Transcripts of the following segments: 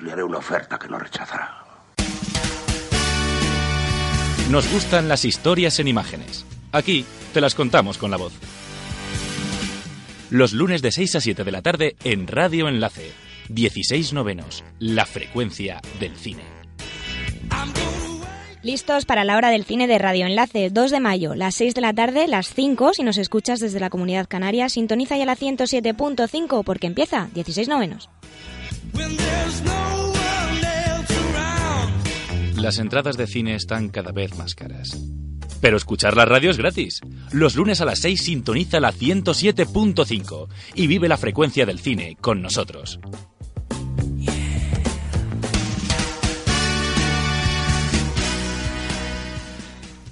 Le haré una oferta que no rechazará. Nos gustan las historias en imágenes. Aquí te las contamos con la voz. Los lunes de 6 a 7 de la tarde en Radio Enlace. 16 novenos. La frecuencia del cine. Listos para la hora del cine de Radio Enlace, 2 de mayo, las 6 de la tarde, las 5, si nos escuchas desde la Comunidad Canaria, sintoniza ya la 107.5 porque empieza 16 novenos. Las entradas de cine están cada vez más caras. Pero escuchar la radio es gratis. Los lunes a las 6 sintoniza la 107.5 y vive la frecuencia del cine con nosotros.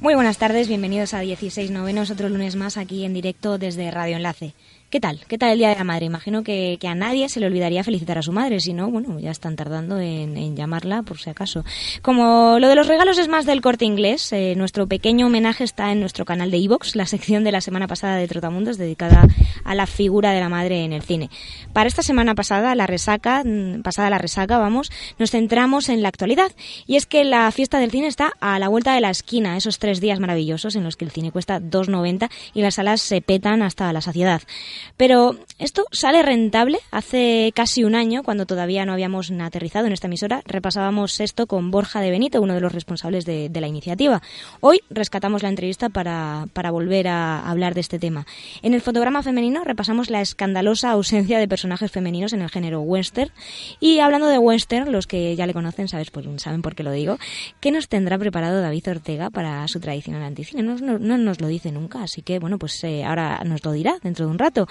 Muy buenas tardes, bienvenidos a 16 novenos, otro lunes más aquí en directo desde Radio Enlace. ¿Qué tal? ¿Qué tal el Día de la Madre? Imagino que, a nadie se le olvidaría felicitar a su madre, si no, bueno, ya están tardando en, llamarla por si acaso. Como lo de los regalos es más del corte inglés, eh, nuestro pequeño homenaje está en nuestro canal de Evox, la sección de la semana pasada de Trotamundos dedicada a la figura de la madre en el cine. Para esta semana pasada, la resaca, mm, pasada la resaca, vamos, nos centramos en la actualidad. Y es que la fiesta del cine está a la vuelta de la esquina, esos tres días maravillosos en los que el cine cuesta 2,90 y las salas se petan hasta la saciedad. Pero esto sale rentable. Hace casi un año, cuando todavía no habíamos aterrizado en esta emisora, repasábamos esto con Borja de Benito, uno de los responsables de, la iniciativa. Hoy rescatamos la entrevista para, para volver a hablar de este tema. En el fotograma femenino repasamos la escandalosa ausencia de personajes femeninos en el género western. Y hablando de western, los que ya le conocen sabes, pues, saben por qué lo digo, ¿qué nos tendrá preparado David Ortega para su tradicional anticine? No, no, nos lo dice nunca, así que bueno, pues eh, ahora nos lo dirá dentro de un rato.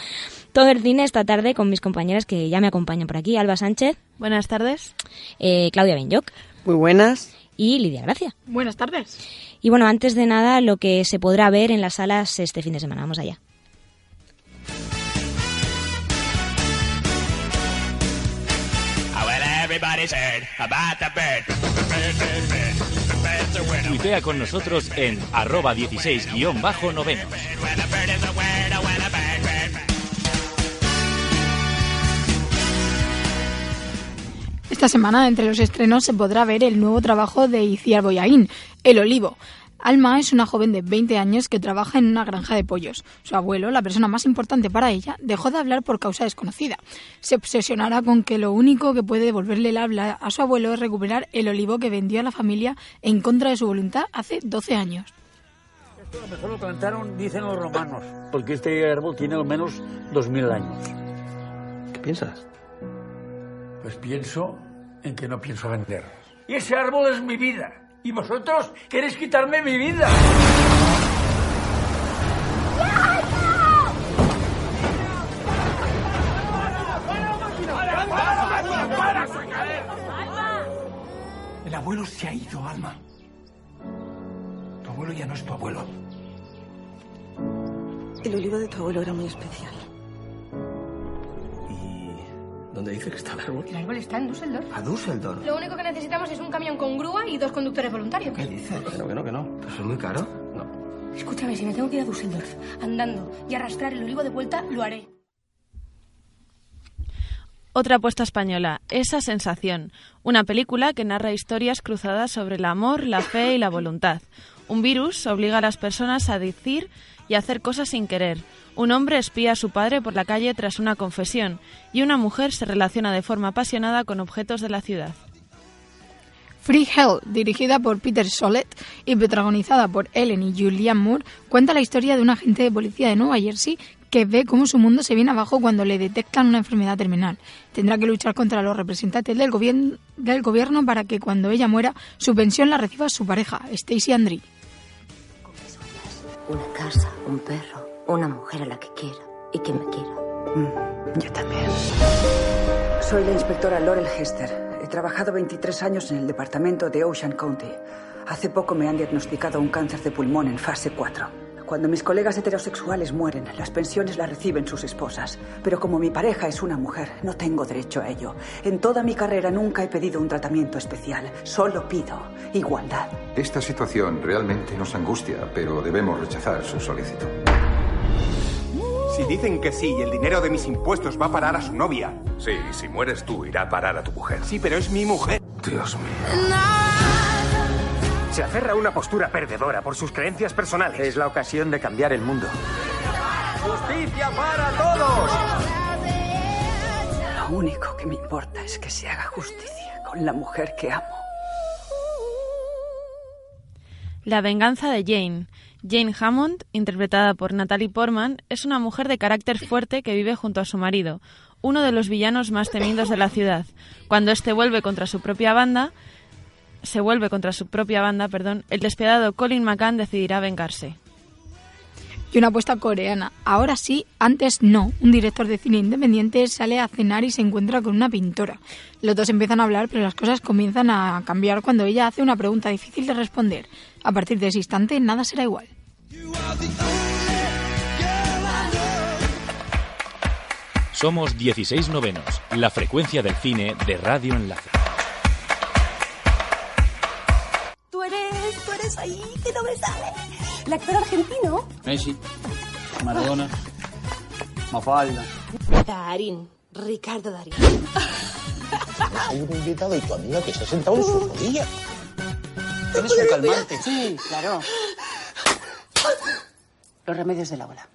Todo el cine esta tarde con mis compañeras que ya me acompañan por aquí. Alba Sánchez. Buenas tardes. Eh, Claudia Benyoc. Muy buenas. Y Lidia Gracia. Buenas tardes. Y bueno, antes de nada, lo que se podrá ver en las salas este fin de semana. Vamos allá. Tuitea con nosotros en arroba 16-noveno. Esta semana, entre los estrenos, se podrá ver el nuevo trabajo de Iciar Boyaín, El Olivo. Alma es una joven de 20 años que trabaja en una granja de pollos. Su abuelo, la persona más importante para ella, dejó de hablar por causa desconocida. Se obsesionará con que lo único que puede devolverle el habla a su abuelo es recuperar el olivo que vendió a la familia en contra de su voluntad hace 12 años. Esto a lo mejor lo plantaron, dicen los romanos, porque este árbol tiene al menos 2.000 años. ¿Qué piensas? Pues pienso en que no pienso vender. Y ese árbol es mi vida. Y vosotros queréis quitarme mi vida. El abuelo se ha ido, Alma. Tu abuelo ya no es tu abuelo. El olivo de tu abuelo era muy especial. ¿Dónde dice que está el árbol? El árbol está en Düsseldorf. ¿A Düsseldorf? Lo único que necesitamos es un camión con grúa y dos conductores voluntarios. ¿Qué dices? Que no, que no, que no. ¿Pues es muy caro? No. Escúchame, si me tengo que ir a Düsseldorf andando y arrastrar el olivo de vuelta, lo haré. Otra apuesta española, Esa sensación, una película que narra historias cruzadas sobre el amor, la fe y la voluntad. Un virus obliga a las personas a decir y hacer cosas sin querer. Un hombre espía a su padre por la calle tras una confesión y una mujer se relaciona de forma apasionada con objetos de la ciudad. Free Hell, dirigida por Peter Solet y protagonizada por Ellen y Julianne Moore, cuenta la historia de un agente de policía de Nueva Jersey que ve cómo su mundo se viene abajo cuando le detectan una enfermedad terminal. Tendrá que luchar contra los representantes del, gobierno, del gobierno para que cuando ella muera su pensión la reciba su pareja, Stacy Andri. Una casa, un perro, una mujer a la que quiera y que me quiera. Mm, yo también. Soy la inspectora Laurel Hester. He trabajado 23 años en el departamento de Ocean County. Hace poco me han diagnosticado un cáncer de pulmón en fase 4. Cuando mis colegas heterosexuales mueren, las pensiones las reciben sus esposas. Pero como mi pareja es una mujer, no tengo derecho a ello. En toda mi carrera nunca he pedido un tratamiento especial. Solo pido igualdad. Esta situación realmente nos angustia, pero debemos rechazar su solicitud. Si dicen que sí y el dinero de mis impuestos va a parar a su novia. Sí, si mueres tú, irá a parar a tu mujer. Sí, pero es mi mujer. Dios mío. Se aferra a una postura perdedora por sus creencias personales. Es la ocasión de cambiar el mundo. ¡Justicia para todos! Lo único que me importa es que se haga justicia con la mujer que amo. La venganza de Jane. Jane Hammond, interpretada por Natalie Portman, es una mujer de carácter fuerte que vive junto a su marido, uno de los villanos más temidos de la ciudad. Cuando éste vuelve contra su propia banda, se vuelve contra su propia banda, perdón, el despiadado Colin McCann decidirá vengarse. Y una apuesta coreana. Ahora sí, antes no. Un director de cine independiente sale a cenar y se encuentra con una pintora. Los dos empiezan a hablar, pero las cosas comienzan a cambiar cuando ella hace una pregunta difícil de responder. A partir de ese instante, nada será igual. Somos 16 novenos, la frecuencia del cine de Radio Enlace. Eres ahí, que no me sale. El actor argentino. Messi, Maradona, Mafalda. Darín, Ricardo Darín. Hay un invitado y tu amiga que se ha sentado en su rodilla. ¿Tienes un calmante? Sí, claro. Los remedios de la ola.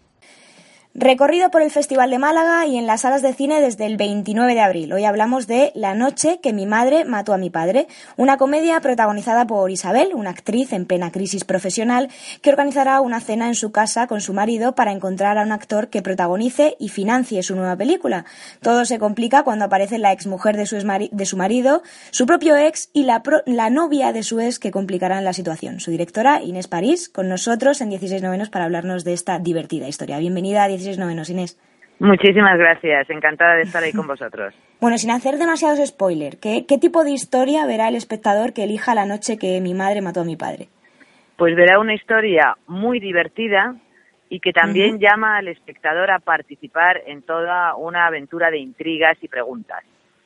Recorrido por el Festival de Málaga y en las salas de cine desde el 29 de abril. Hoy hablamos de La noche que mi madre mató a mi padre, una comedia protagonizada por Isabel, una actriz en plena crisis profesional que organizará una cena en su casa con su marido para encontrar a un actor que protagonice y financie su nueva película. Todo se complica cuando aparece la exmujer de su, de su marido, su propio ex y la, pro la novia de su ex que complicarán la situación. Su directora, Inés París, con nosotros en 16 novenos para hablarnos de esta divertida historia. Bienvenida a 16 novenos, Inés. Muchísimas gracias, encantada de estar ahí con vosotros. Bueno, sin hacer demasiados spoilers, ¿qué, ¿qué tipo de historia verá el espectador que elija la noche que mi madre mató a mi padre? Pues verá una historia muy divertida y que también uh -huh. llama al espectador a participar en toda una aventura de intrigas y preguntas.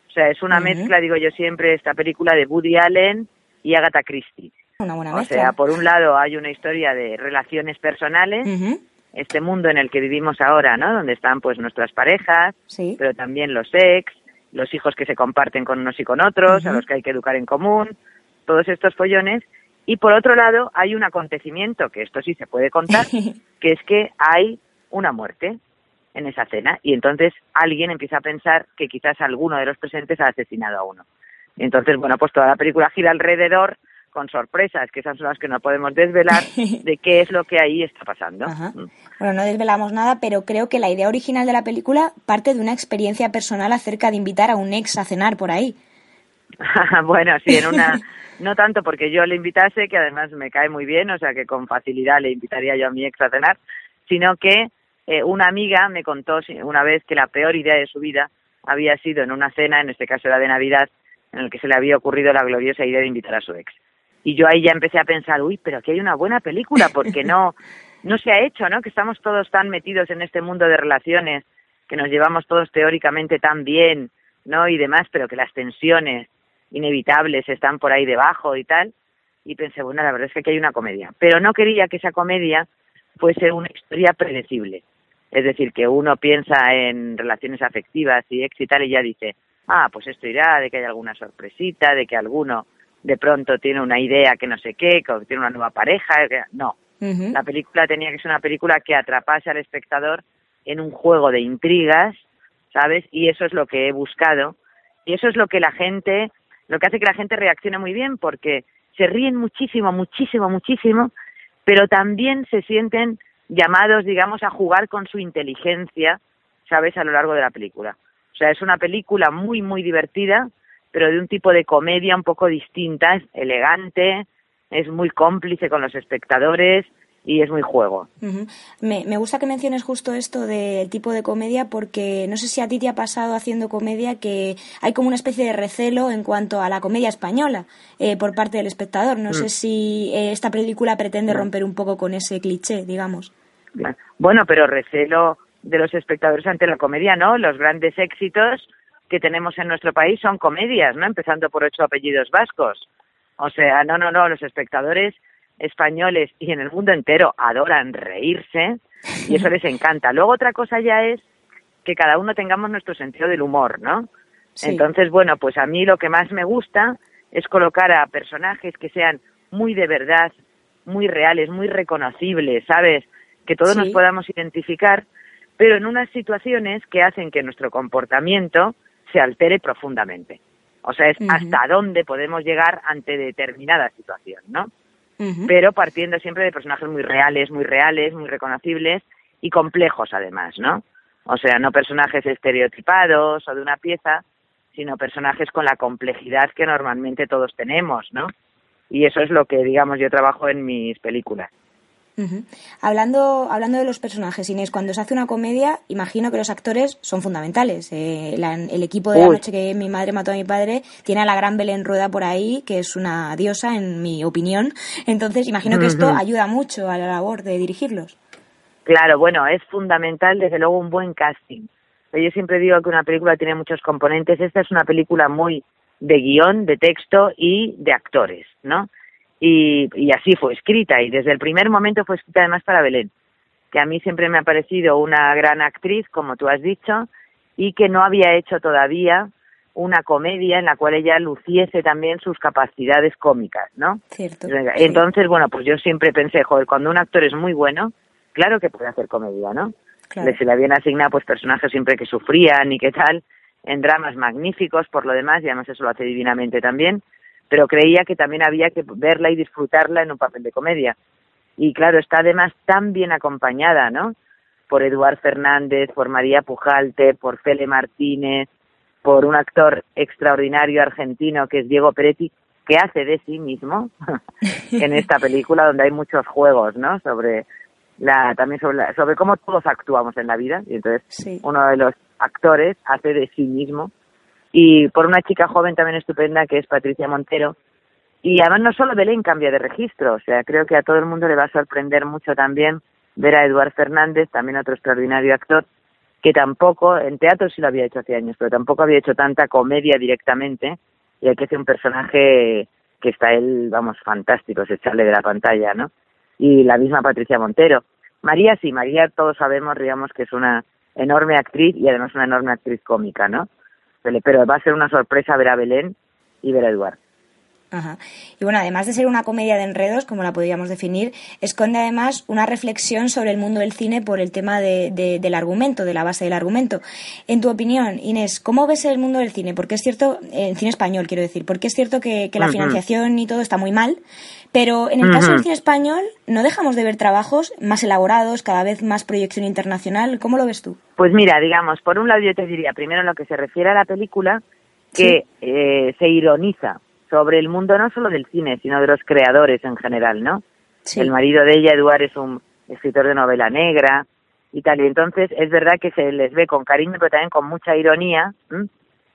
O sea, es una uh -huh. mezcla, digo yo siempre, esta película de Woody Allen y Agatha Christie. Una buena o mezcla. sea, por un lado hay una historia de relaciones personales, uh -huh este mundo en el que vivimos ahora, ¿no? Donde están pues nuestras parejas, sí. pero también los ex, los hijos que se comparten con unos y con otros, uh -huh. a los que hay que educar en común, todos estos follones. Y por otro lado, hay un acontecimiento, que esto sí se puede contar, que es que hay una muerte en esa cena y entonces alguien empieza a pensar que quizás alguno de los presentes ha asesinado a uno. Y entonces, bueno, pues toda la película gira alrededor con sorpresas, que esas son las que no podemos desvelar, de qué es lo que ahí está pasando. Ajá. Bueno, no desvelamos nada, pero creo que la idea original de la película parte de una experiencia personal acerca de invitar a un ex a cenar por ahí. bueno, sí, en una... No tanto porque yo le invitase, que además me cae muy bien, o sea que con facilidad le invitaría yo a mi ex a cenar, sino que eh, una amiga me contó una vez que la peor idea de su vida había sido en una cena, en este caso era de Navidad, en el que se le había ocurrido la gloriosa idea de invitar a su ex. Y yo ahí ya empecé a pensar, uy, pero aquí hay una buena película, porque no, no se ha hecho, ¿no? Que estamos todos tan metidos en este mundo de relaciones, que nos llevamos todos teóricamente tan bien, ¿no? Y demás, pero que las tensiones inevitables están por ahí debajo y tal. Y pensé, bueno, la verdad es que aquí hay una comedia. Pero no quería que esa comedia fuese una historia predecible. Es decir, que uno piensa en relaciones afectivas y ex y tal y ya dice, ah, pues esto irá, de que hay alguna sorpresita, de que alguno de pronto tiene una idea que no sé qué, que tiene una nueva pareja. Que... No, Uh -huh. la película tenía que ser una película que atrapase al espectador en un juego de intrigas, ¿sabes? Y eso es lo que he buscado. Y eso es lo que la gente, lo que hace que la gente reaccione muy bien, porque se ríen muchísimo, muchísimo, muchísimo, pero también se sienten llamados, digamos, a jugar con su inteligencia, ¿sabes? A lo largo de la película. O sea, es una película muy, muy divertida, pero de un tipo de comedia un poco distinta, es elegante, es muy cómplice con los espectadores y es muy juego. me, me, gusta que menciones justo esto del tipo de comedia porque no sé si a ti te ha pasado haciendo comedia que hay como una especie de recelo en cuanto a la comedia española eh, por parte del espectador. No sé mm. si eh, esta película pretende mm. romper un poco con ese cliché, digamos. Bueno, pero recelo de los espectadores ante la comedia, ¿no? Los grandes éxitos que tenemos en nuestro país son comedias, ¿no? Empezando por ocho apellidos vascos. O sea, no, no, no, los espectadores españoles y en el mundo entero adoran reírse y eso les encanta. Luego otra cosa ya es que cada uno tengamos nuestro sentido del humor, ¿no? Entonces, bueno, pues a mí lo que más me gusta es colocar a personajes que sean muy de verdad, muy reales, muy reconocibles, ¿sabes? Que todos nos podamos identificar, pero en unas situaciones que hacen que nuestro comportamiento se altere profundamente. O sea, es hasta dónde podemos llegar ante determinada situación, ¿no? pero partiendo siempre de personajes muy reales, muy reales, muy reconocibles y complejos además, ¿no? O sea, no personajes estereotipados o de una pieza, sino personajes con la complejidad que normalmente todos tenemos, ¿no? Y eso es lo que, digamos, yo trabajo en mis películas. Hablando, hablando de los personajes, Inés, cuando se hace una comedia, imagino que los actores son fundamentales. Eh, el equipo de la noche que mi madre mató a mi padre tiene a la gran Belén Rueda por ahí, que es una diosa, en mi opinión. Entonces, imagino que esto ayuda mucho a la labor de dirigirlos. Claro, bueno, es fundamental, desde luego, un buen casting. Yo siempre digo que una película tiene muchos componentes. Esta es una película muy de guion, de texto y de actores, ¿no? Y, y así fue escrita y desde el primer momento fue escrita además para Belén, que a mí siempre me ha parecido una gran actriz, como tú has dicho, y que no había hecho todavía una comedia en la cual ella luciese también sus capacidades cómicas, ¿no? Cierto. Entonces, bueno, pues yo siempre pensé, joder, cuando un actor es muy bueno, claro que puede hacer comedia, ¿no? Claro. Se le habían asignado pues personajes siempre que sufrían y qué tal, en dramas magníficos por lo demás, y además eso lo hace divinamente también, pero creía que también había que verla y disfrutarla en un papel de comedia. Y claro, está además tan bien acompañada, ¿no? Por Eduard Fernández, por María Pujalte, por Fele Martínez, por un actor extraordinario argentino que es Diego Peretti, que hace de sí mismo en esta película donde hay muchos juegos, ¿no? Sobre la también sobre, sobre cómo todos actuamos en la vida y entonces uno de los actores hace de sí mismo y por una chica joven también estupenda que es Patricia Montero. Y además no solo Belén cambia de registro, o sea, creo que a todo el mundo le va a sorprender mucho también ver a Eduard Fernández, también otro extraordinario actor, que tampoco, en teatro sí lo había hecho hace años, pero tampoco había hecho tanta comedia directamente, y hay que ser un personaje que está él, vamos, fantástico, se echarle de la pantalla, ¿no? Y la misma Patricia Montero. María sí, María todos sabemos, digamos, que es una enorme actriz y además una enorme actriz cómica, ¿no? Pero va a ser una sorpresa ver a Belén y ver a Eduard. Ajá. Y bueno, además de ser una comedia de enredos, como la podríamos definir, esconde además una reflexión sobre el mundo del cine por el tema de, del argumento, de la base del argumento. En tu opinión, Inés, ¿cómo ves el mundo del cine? Porque es cierto, en cine español quiero decir, porque es cierto que, la financiación y todo está muy mal, pero en el caso del cine español no dejamos de ver trabajos más elaborados, cada vez más proyección internacional. ¿Cómo lo ves tú? Pues mira, digamos, por un lado yo te diría, primero en lo que se refiere a la película, que eh, se ironiza sobre el mundo no solo del cine, sino de los creadores en general, ¿no? El marido de ella, Eduard, es un escritor de novela negra y tal, y entonces es verdad que se les ve con cariño, pero también con mucha ironía,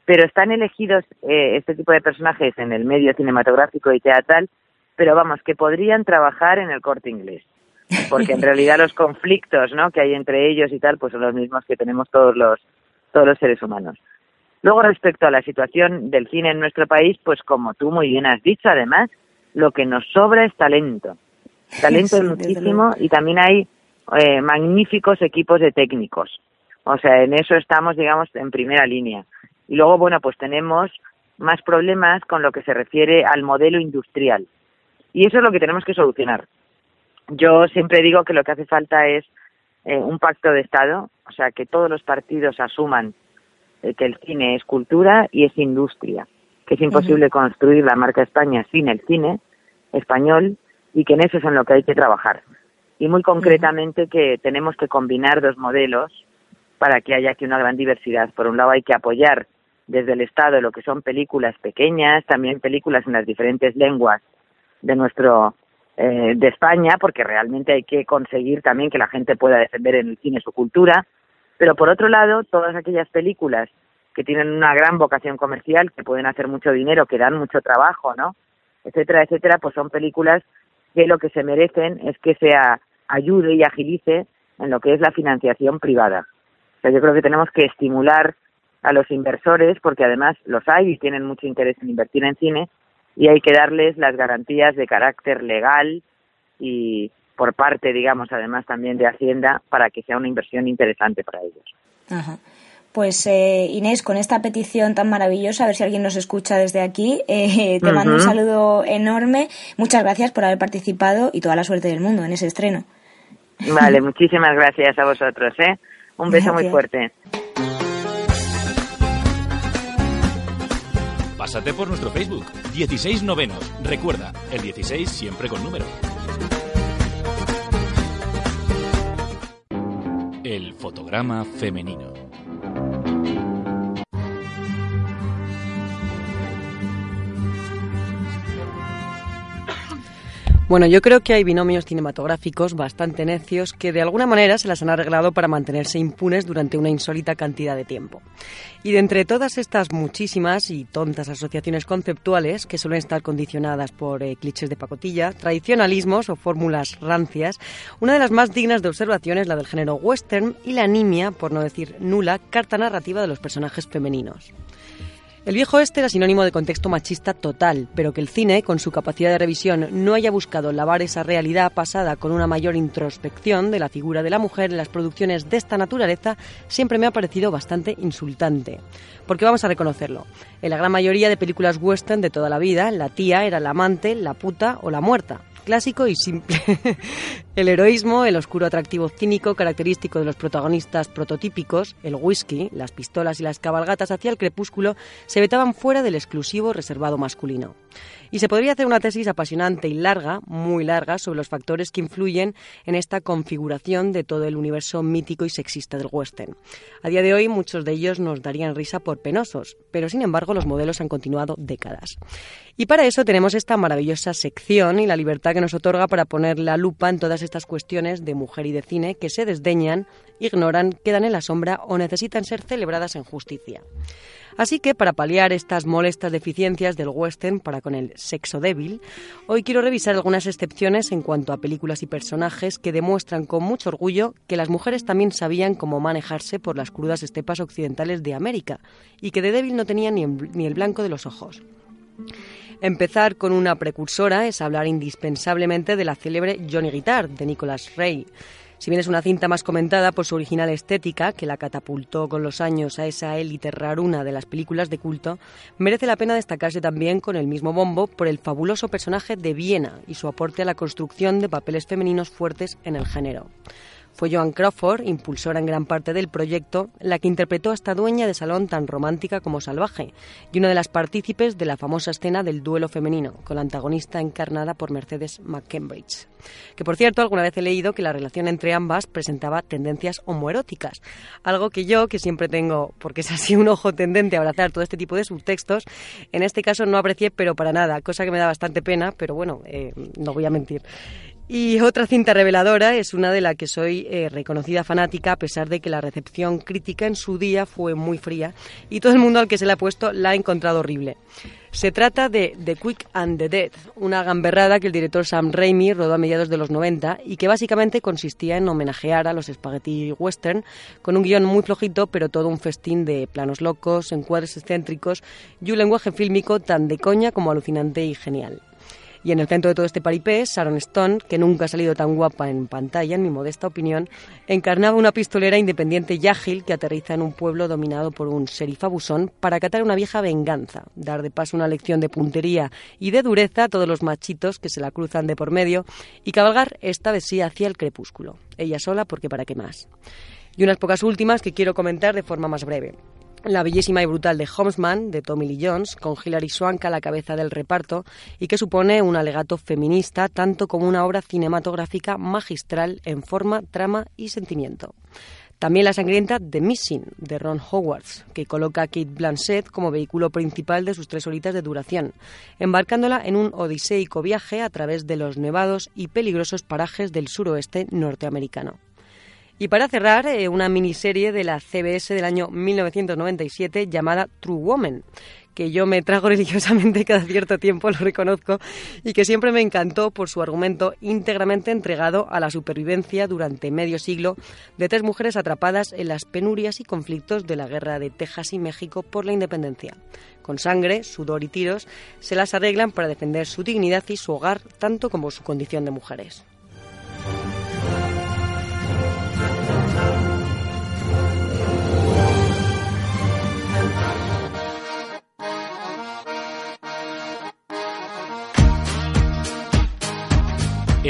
pero están elegidos eh, este tipo de personajes en el medio cinematográfico y teatral, pero vamos, que podrían trabajar en el corte inglés, porque en realidad los conflictos, ¿no? Que hay entre ellos y tal, pues son los mismos que tenemos todos los todos los seres humanos. Luego, respecto a la situación del cine en nuestro país, pues como tú muy bien has dicho, además, lo que nos sobra es talento. Talento es muchísimo y también hay eh, magníficos equipos de técnicos. O sea, en eso estamos, digamos, en primera línea. Y luego, bueno, pues tenemos más problemas con lo que se refiere al modelo industrial. Y eso es lo que tenemos que solucionar. Yo siempre digo que lo que hace falta es eh, un pacto de Estado, o sea, que todos los partidos asuman que el cine es cultura y es industria, que es imposible construir la marca España sin el cine español y que en eso es en lo que hay que trabajar. Y muy concretamente que tenemos que combinar dos modelos para que haya aquí una gran diversidad. Por un lado hay que apoyar desde el Estado lo que son películas pequeñas, también películas en las diferentes lenguas de nuestro eh, de España, porque realmente hay que conseguir también que la gente pueda defender en el cine su cultura, pero por otro lado, todas aquellas películas que tienen una gran vocación comercial, que pueden hacer mucho dinero, que dan mucho trabajo, ¿no? etcétera, etcétera, pues son películas que lo que se merecen es que se ayude y agilice en lo que es la financiación privada. O sea, yo creo que tenemos que estimular a los inversores, porque además los hay y tienen mucho interés en invertir en cine, y hay que darles las garantías de carácter legal y por parte, digamos, además también de Hacienda, para que sea una inversión interesante para ellos. Ajá. Pues eh, Inés, con esta petición tan maravillosa, a ver si alguien nos escucha desde aquí, eh, te mando un saludo enorme. Muchas gracias por haber participado y toda la suerte del mundo en ese estreno. Vale, muchísimas gracias a vosotros. ¿eh? Un beso muy fuerte. Pásate por nuestro Facebook, 16 novenos. Recuerda, el 16 siempre con número. El fotograma femenino. Bueno, yo creo que hay binomios cinematográficos bastante necios que de alguna manera se las han arreglado para mantenerse impunes durante una insólita cantidad de tiempo. Y de entre todas estas muchísimas y tontas asociaciones conceptuales que suelen estar condicionadas por eh, clichés de pacotilla, tradicionalismos o fórmulas rancias, una de las más dignas de observación es la del género western y la nimia, por no decir nula, carta narrativa de los personajes femeninos. El viejo este era sinónimo de contexto machista total, pero que el cine, con su capacidad de revisión, no haya buscado lavar esa realidad pasada con una mayor introspección de la figura de la mujer en las producciones de esta naturaleza, siempre me ha parecido bastante insultante. Porque vamos a reconocerlo, en la gran mayoría de películas western de toda la vida, la tía era la amante, la puta o la muerta clásico y simple. el heroísmo, el oscuro atractivo cínico característico de los protagonistas prototípicos, el whisky, las pistolas y las cabalgatas hacia el crepúsculo se vetaban fuera del exclusivo reservado masculino. Y se podría hacer una tesis apasionante y larga, muy larga, sobre los factores que influyen en esta configuración de todo el universo mítico y sexista del western. A día de hoy muchos de ellos nos darían risa por penosos, pero sin embargo los modelos han continuado décadas. Y para eso tenemos esta maravillosa sección y la libertad que nos otorga para poner la lupa en todas estas cuestiones de mujer y de cine que se desdeñan, ignoran, quedan en la sombra o necesitan ser celebradas en justicia. Así que, para paliar estas molestas deficiencias del western para con el sexo débil, hoy quiero revisar algunas excepciones en cuanto a películas y personajes que demuestran con mucho orgullo que las mujeres también sabían cómo manejarse por las crudas estepas occidentales de América y que de débil no tenían ni, el blanco de los ojos. Empezar con una precursora es hablar indispensablemente de la célebre Johnny Guitar, de Nicholas Ray. Si bien es una cinta más comentada por su original estética, que la catapultó con los años a esa élite raruna de las películas de culto, merece la pena destacarse también con el mismo bombo por el fabuloso personaje de Viena y su aporte a la construcción de papeles femeninos fuertes en el género. Fue Joan Crawford, impulsora en gran parte del proyecto, la que interpretó a esta dueña de salón tan romántica como salvaje y una de las partícipes de la famosa escena del duelo femenino, con la antagonista encarnada por Mercedes McCambridge. Que por cierto, alguna vez he leído que la relación entre ambas presentaba tendencias homoeróticas, algo que yo, que siempre tengo, porque es así un ojo tendente a abrazar todo este tipo de subtextos, en este caso no aprecié, pero para nada, cosa que me da bastante pena, pero bueno, eh, no voy a mentir. Y otra cinta reveladora es una de la que soy eh, reconocida fanática, a pesar de que la recepción crítica en su día fue muy fría y todo el mundo al que se le ha puesto la ha encontrado horrible. Se trata de The Quick and the Dead, una gamberrada que el director Sam Raimi rodó a mediados de los 90 y que básicamente consistía en homenajear a los spaghetti western con un guion muy flojito, pero todo un festín de planos locos, encuadres excéntricos y un lenguaje fílmico tan de coña como alucinante y genial. Y en el centro de todo este paripé, Sharon Stone, que nunca ha salido tan guapa en pantalla, en mi modesta opinión, encarnaba una pistolera independiente y ágil que aterriza en un pueblo dominado por un sheriff abusón para acatar una vieja venganza, dar de paso una lección de puntería y de dureza a todos los machitos que se la cruzan de por medio y cabalgar esta vez sí hacia el crepúsculo. Ella sola porque para qué más. Y unas pocas últimas que quiero comentar de forma más breve. La bellísima y brutal de Homesman, de Tommy Lee Jones, con Hilary Swank a la cabeza del reparto, y que supone un alegato feminista tanto como una obra cinematográfica magistral en forma, trama y sentimiento. También la sangrienta The Missing, de Ron Howard, que coloca a Kate Blanchett como vehículo principal de sus tres horitas de duración, embarcándola en un odiseico viaje a través de los nevados y peligrosos parajes del suroeste norteamericano. Y para cerrar, eh, una miniserie de la CBS del año 1997 llamada True Woman, que yo me trago religiosamente cada cierto tiempo, lo reconozco, y que siempre me encantó por su argumento íntegramente entregado a la supervivencia durante medio siglo de tres mujeres atrapadas en las penurias y conflictos de la guerra de Texas y México por la independencia. Con sangre, sudor y tiros, se las arreglan para defender su dignidad y su hogar, tanto como su condición de mujeres.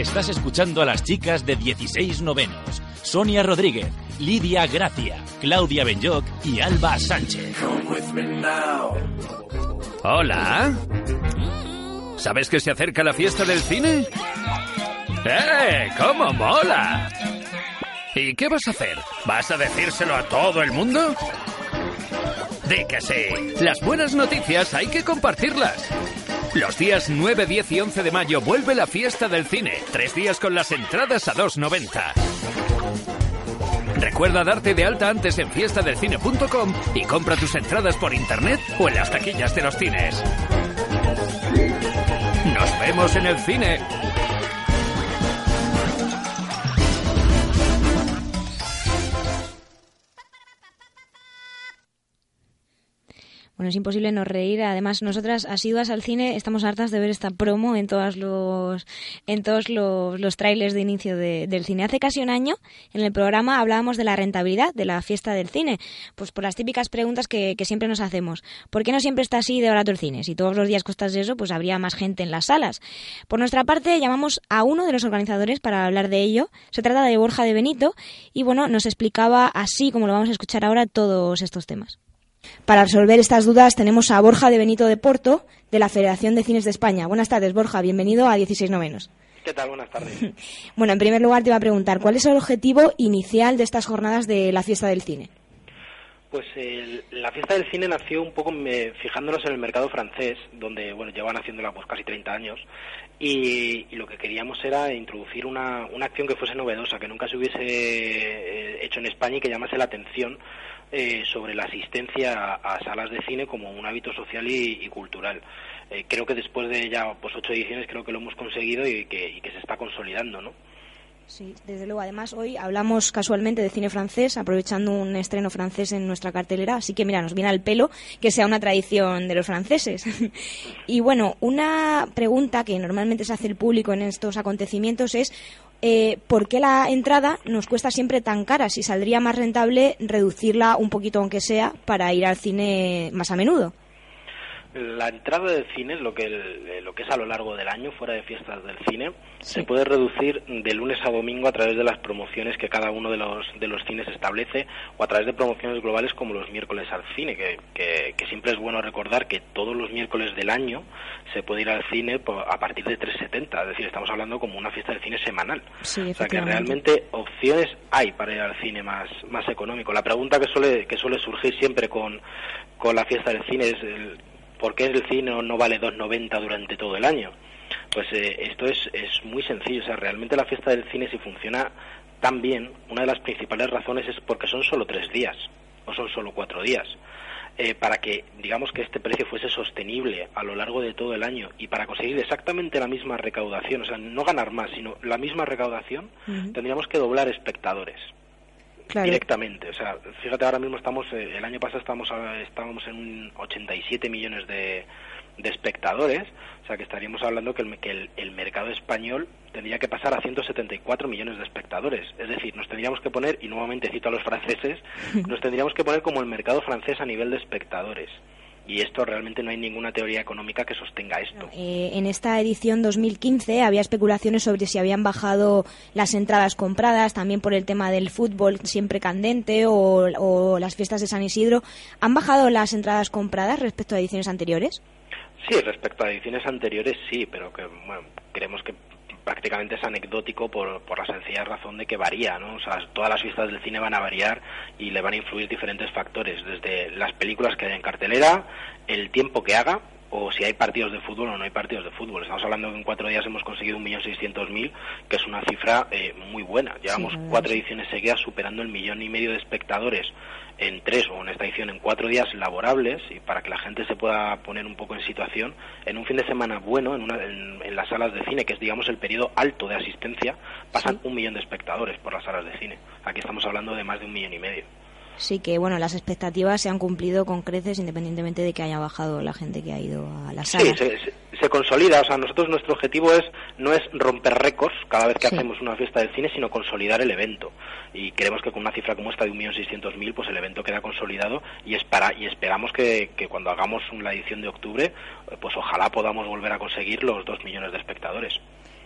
Estás escuchando a las chicas de 16 novenos. Sonia Rodríguez, Lidia Gracia, Claudia Benyoc y Alba Sánchez. Hola. ¿Sabes que se acerca la fiesta del cine? ¡Eh! ¡Cómo mola! ¿Y qué vas a hacer? ¿Vas a decírselo a todo el mundo? Di que sí. Las buenas noticias hay que compartirlas. Los días 9, 10 y 11 de mayo vuelve la fiesta del cine. Tres días con las entradas a 2,90. Recuerda darte de alta antes en fiestadelcine.com y compra tus entradas por internet o en las taquillas de los cines. Nos vemos en el cine. Bueno, es imposible no reír. Además, nosotras asiduas al cine estamos hartas de ver esta promo en todos los en todos los, los trailers de inicio del cine. Hace casi un año, en el programa hablábamos de la rentabilidad de la fiesta del cine. Pues por las típicas preguntas que, siempre nos hacemos. ¿Por qué no siempre está así de barato el cine? Si todos los días costas eso, pues habría más gente en las salas. Por nuestra parte, llamamos a uno de los organizadores para hablar de ello. Se trata de Borja de Benito y bueno, nos explicaba así como lo vamos a escuchar ahora todos estos temas. Para resolver estas dudas tenemos a Borja de Benito de Porto, de la Federación de Cines de España. Buenas tardes, Borja. Bienvenido a 16 Novenos. ¿Qué tal? Buenas tardes. Bueno, en primer lugar te iba a preguntar, ¿cuál es el objetivo inicial de estas jornadas de la fiesta del cine? Pues el- la fiesta del cine nació un poco eh, fijándonos en el mercado francés, donde bueno llevan haciéndola pues casi 30 años, y, y lo que queríamos era introducir una, una acción que fuese novedosa, que nunca se hubiese eh, hecho en España y que llamase la atención eh, sobre la asistencia a, salas de cine como un hábito social y, y cultural. Eh, creo que después de ya pues ocho ediciones creo que lo hemos conseguido y que, y que se está consolidando, ¿no? Sí, desde luego. Además, hoy hablamos casualmente de cine francés, aprovechando un estreno francés en nuestra cartelera. Así que, mira, nos viene al pelo que sea una tradición de los franceses. y bueno, una pregunta que normalmente se hace el público en estos acontecimientos es eh, ¿por qué la entrada nos cuesta siempre tan cara? Si saldría más rentable reducirla un poquito, aunque sea, para ir al cine más a menudo. La entrada del cine, lo que, el- lo que es a lo largo del año, fuera de fiestas del cine, se puede reducir de lunes a domingo a través de las promociones que cada uno de los, de los cines establece o a través de promociones globales como los miércoles al cine, que, que- que siempre es bueno recordar que todos los miércoles del año se puede ir al cine a partir de 3.70, es decir, estamos hablando como una fiesta de cine semanal. Sí, O sea que realmente opciones hay para ir al cine más, más económico. La pregunta que suele, que suele surgir siempre con, con la fiesta del cine es el, ¿por qué el cine no vale 2,90 durante todo el año? Pues eh, esto es, es muy sencillo. O sea, realmente la fiesta del cine si funciona tan bien, una de las principales razones es porque son solo tres días o son solo cuatro días. Eh, para que digamos que este precio fuese sostenible a lo largo de todo el año y para conseguir exactamente la misma recaudación, o sea, no ganar más, sino la misma recaudación, tendríamos que doblar espectadores Claro. directamente. O sea, fíjate, ahora mismo estamos, eh, el año pasado estábamos, a- estábamos en un 87 millones de, de espectadores, o sea que estaríamos hablando que, el, que el, el mercado español tendría que pasar a 174 millones de espectadores. Es decir, nos tendríamos que poner, y nuevamente cito a los franceses, nos tendríamos que poner como el mercado francés a nivel de espectadores. Y esto realmente no hay ninguna teoría económica que sostenga esto. Eh, en esta edición 2015 había especulaciones sobre si habían bajado las entradas compradas, también por el tema del fútbol siempre candente o, o las fiestas de San Isidro. ¿Han bajado las entradas compradas respecto a ediciones anteriores? Sí, respecto a ediciones anteriores sí, pero que bueno, creemos que prácticamente es anecdótico por, por la sencilla razón de que varía, ¿no? O sea, todas las fiestas del cine van a variar y le van a influir diferentes factores, desde las películas que hay en cartelera, el tiempo que haga, o si hay partidos de fútbol o no hay partidos de fútbol. Estamos hablando que en cuatro días hemos conseguido 1.600.000, que es una cifra eh, muy buena. Llevamos cuatro ediciones seguidas superando el millón y medio de espectadores en tres o en esta edición en cuatro días laborables y para que la gente se pueda poner un poco en situación en un fin de semana bueno en, una, en, las salas de cine que es digamos el periodo alto de asistencia pasan un millón de espectadores por las salas de cine. Aquí estamos hablando de más de un millón y medio. Sí que bueno las expectativas se han cumplido con creces independientemente de que haya bajado la gente que ha ido a la sala. Sí, se, se, consolida. O sea, nosotros nuestro objetivo es no es romper récords cada vez que hacemos una fiesta del cine, sino consolidar el evento. Y creemos que con una cifra como esta de 1.600.000, pues el evento queda consolidado y, espera, y esperamos que, que cuando hagamos la edición de octubre, pues ojalá podamos volver a conseguir los 2 millones de espectadores.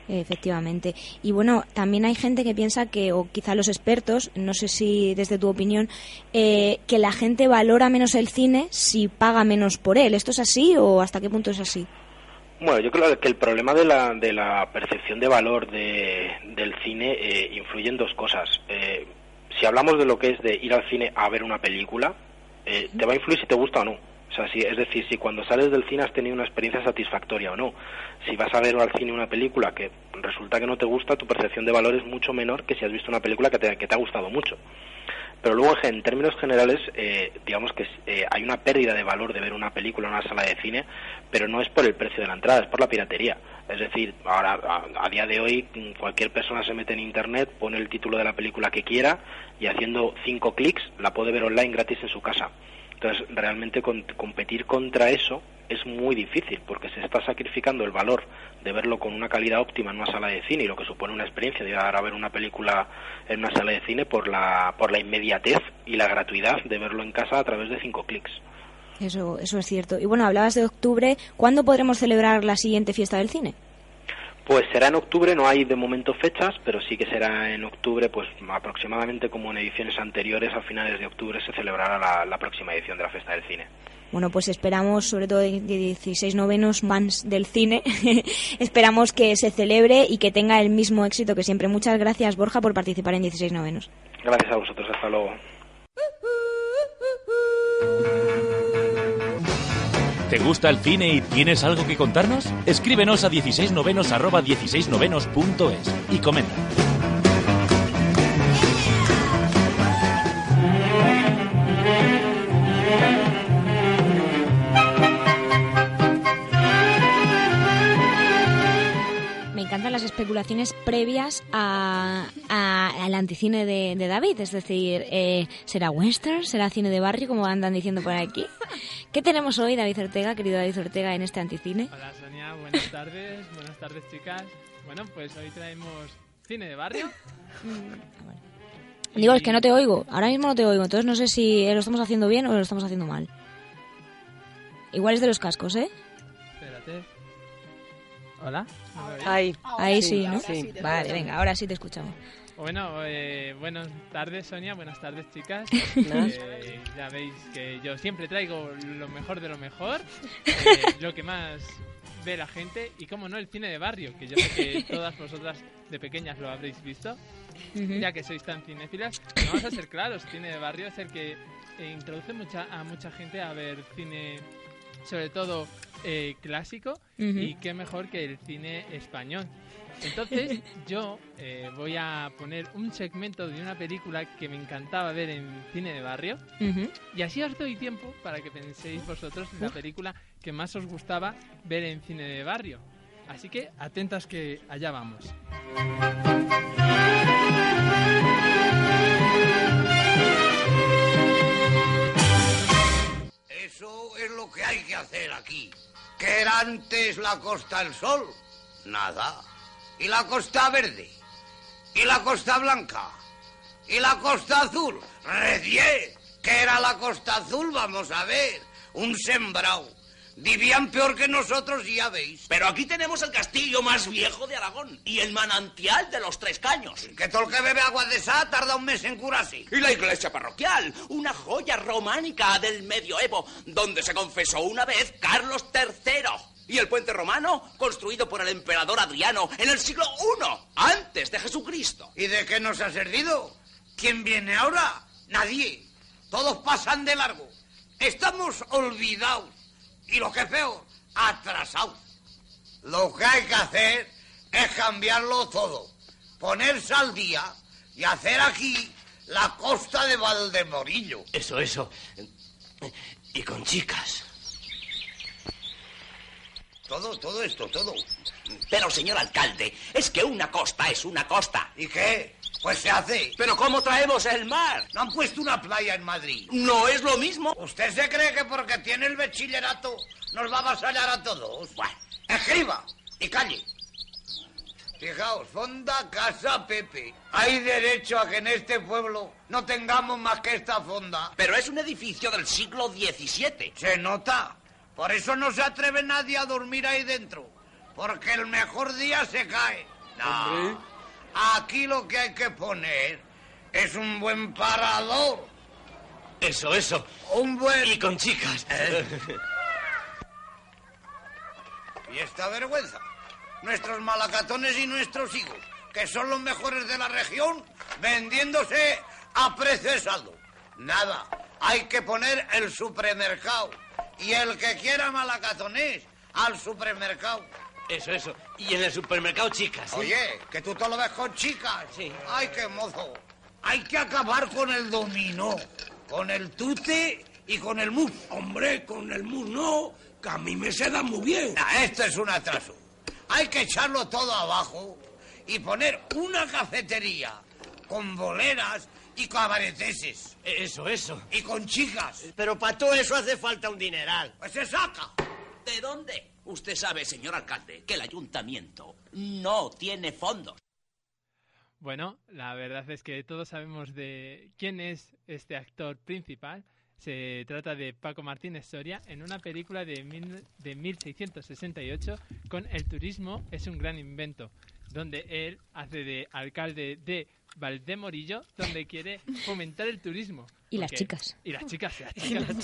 Efectivamente. Y bueno, también hay gente que piensa que, o quizá los expertos, no sé si desde tu opinión, eh, que la gente valora menos el cine si paga menos por él. ¿Esto es así o hasta qué punto es así? Bueno, yo creo que el problema de la, de la percepción de valor de, del cine eh, influye en dos cosas. Eh, si hablamos de lo que es de ir al cine a ver una película, te va a influir si te gusta o no o sea, si, es decir, si cuando sales del cine has tenido una experiencia satisfactoria o no. Si vas a ver al cine una película que resulta que no te gusta, tu percepción de valor es mucho menor que si has visto una película que te, que te ha gustado mucho. Pero luego, en términos generales, eh, digamos que eh, hay una pérdida de valor de ver una película en una sala de cine, pero no es por el precio de la entrada, es por la piratería. Es decir, ahora a, día de hoy cualquier persona se mete en Internet, pone el título de la película que quiera y haciendo cinco clics la puede ver online gratis en su casa. Entonces, realmente competir contra eso es muy difícil porque se está sacrificando el valor de verlo con una calidad óptima en una sala de cine y lo que supone una experiencia de ir a ver una película en una sala de cine por la, por la inmediatez y la gratuidad de verlo en casa a través de cinco clics. Eso, eso es cierto. Y bueno, hablabas de octubre. ¿Cuándo podremos celebrar la siguiente fiesta del cine? Pues será en octubre, no hay de momento fechas, pero sí que será en octubre, pues aproximadamente como en ediciones anteriores, a finales de octubre se celebrará la, próxima edición de la Fiesta del Cine. Bueno, pues esperamos, sobre todo de 16 novenos fans del cine, esperamos que se celebre y que tenga el mismo éxito que siempre. Muchas gracias, Borja, por participar en 16 novenos. Gracias a vosotros, hasta luego. ¿Te gusta el cine y tienes algo que contarnos? Escríbenos a 16novenos@16novenos.es y comenta. Especulaciones previas a, al anticine de, David. Es decir, eh, ¿será western? ¿Será cine de barrio, como andan diciendo por aquí? ¿Qué tenemos hoy, David Ortega, querido David Ortega, en este anticine? Hola, Sonia. Buenas tardes. Buenas tardes, chicas. Bueno, pues hoy traemos cine de barrio. Digo, es que no te oigo. Ahora mismo no te oigo. Entonces no sé si lo estamos haciendo bien o lo estamos haciendo mal. Igual es de los cascos, ¿eh? Hola. Ahí, ahí sí, ¿no? Vale, venga, ahora sí te escuchamos. Bueno, eh, buenas tardes Sonia, buenas tardes chicas. Eh, ya veis que yo siempre traigo lo mejor de lo mejor, eh, lo que más ve la gente y como no el cine de barrio, que yo sé que todas vosotras de pequeñas lo habréis visto, ya que sois tan cinéfilas. Vamos a ser claros, cine de barrio es el que introduce mucha, a mucha gente a ver cine, sobre todo eh, clásico y qué mejor que el cine español. Entonces yo eh, voy a poner un segmento de una película que me encantaba ver en cine de barrio y así os doy tiempo para que penséis vosotros en la película que más os gustaba ver en cine de barrio. Así que atentas que allá vamos. Eso es lo que hay que hacer aquí. ¿Qué era antes la Costa del Sol? Nada. ¿Y la Costa Verde? ¿Y la Costa Blanca? ¿Y la Costa Azul? ¡Redié! ¿Qué era la Costa Azul? Vamos a ver. Un sembrado. Vivían peor que nosotros, ya veis. Pero aquí tenemos el castillo más viejo de Aragón y el manantial de los Tres Caños. Que todo el que bebe agua de esa tarda un mes en curarse. Y la iglesia parroquial, una joya románica del medioevo, donde se confesó una vez Carlos III. Y el puente romano, construido por el emperador Adriano en el siglo I, antes de Jesucristo. ¿Y de qué nos ha servido? ¿Quién viene ahora? Nadie. Todos pasan de largo. Estamos olvidados. Y lo que es peor, atrasados. Lo que hay que hacer es cambiarlo todo. Ponerse al día y hacer aquí la costa de Valdemorillo. Eso, eso. Y con chicas. Todo, todo esto, todo. Pero, señor alcalde, es que una costa es una costa. ¿Y qué? Pues se hace. Pero ¿cómo traemos el mar? ¿No han puesto una playa en Madrid? No es lo mismo. ¿Usted se cree que porque tiene el bachillerato nos va a avasallar a todos? Bueno. Escriba y calle. Fijaos, fonda Casa Pepe. Hay derecho a que en este pueblo no tengamos más que esta fonda. Pero es un edificio del siglo XVII. Se nota. Por eso no se atreve nadie a dormir ahí dentro. Porque el mejor día se cae. No. Aquí lo que hay que poner es un buen parador. Eso, eso. Un buen... Y con chicas. Y esta vergüenza. Nuestros malacatones y nuestros hijos, que son los mejores de la región, vendiéndose a saldo. Nada. Hay que poner el supermercado. Y el que quiera malacatones, al supermercado. Eso, eso. Y en el supermercado chicas. ¿eh? Oye, que tú te lo ves con chicas. Sí. Ay, qué mozo. Hay que acabar con el dominó, con el tute y con el mus. Hombre, con el mus no, que a mí me se da muy bien. Esto es un atraso. Hay que echarlo todo abajo y poner una cafetería con boleras y cabareteses. Eso, eso. Y con chicas. Pero para todo eso hace falta un dineral. Pues se saca. ¿De dónde? Usted sabe, señor alcalde, que el ayuntamiento no tiene fondos. Bueno, la verdad es que todos sabemos de quién es este actor principal. Se trata de Paco Martínez Soria en una película de, mil, de 1668 con El turismo es un gran invento, donde él hace de alcalde de Valdemorillo, donde quiere fomentar el turismo. Y las chicas. Y las chicas, las chicas.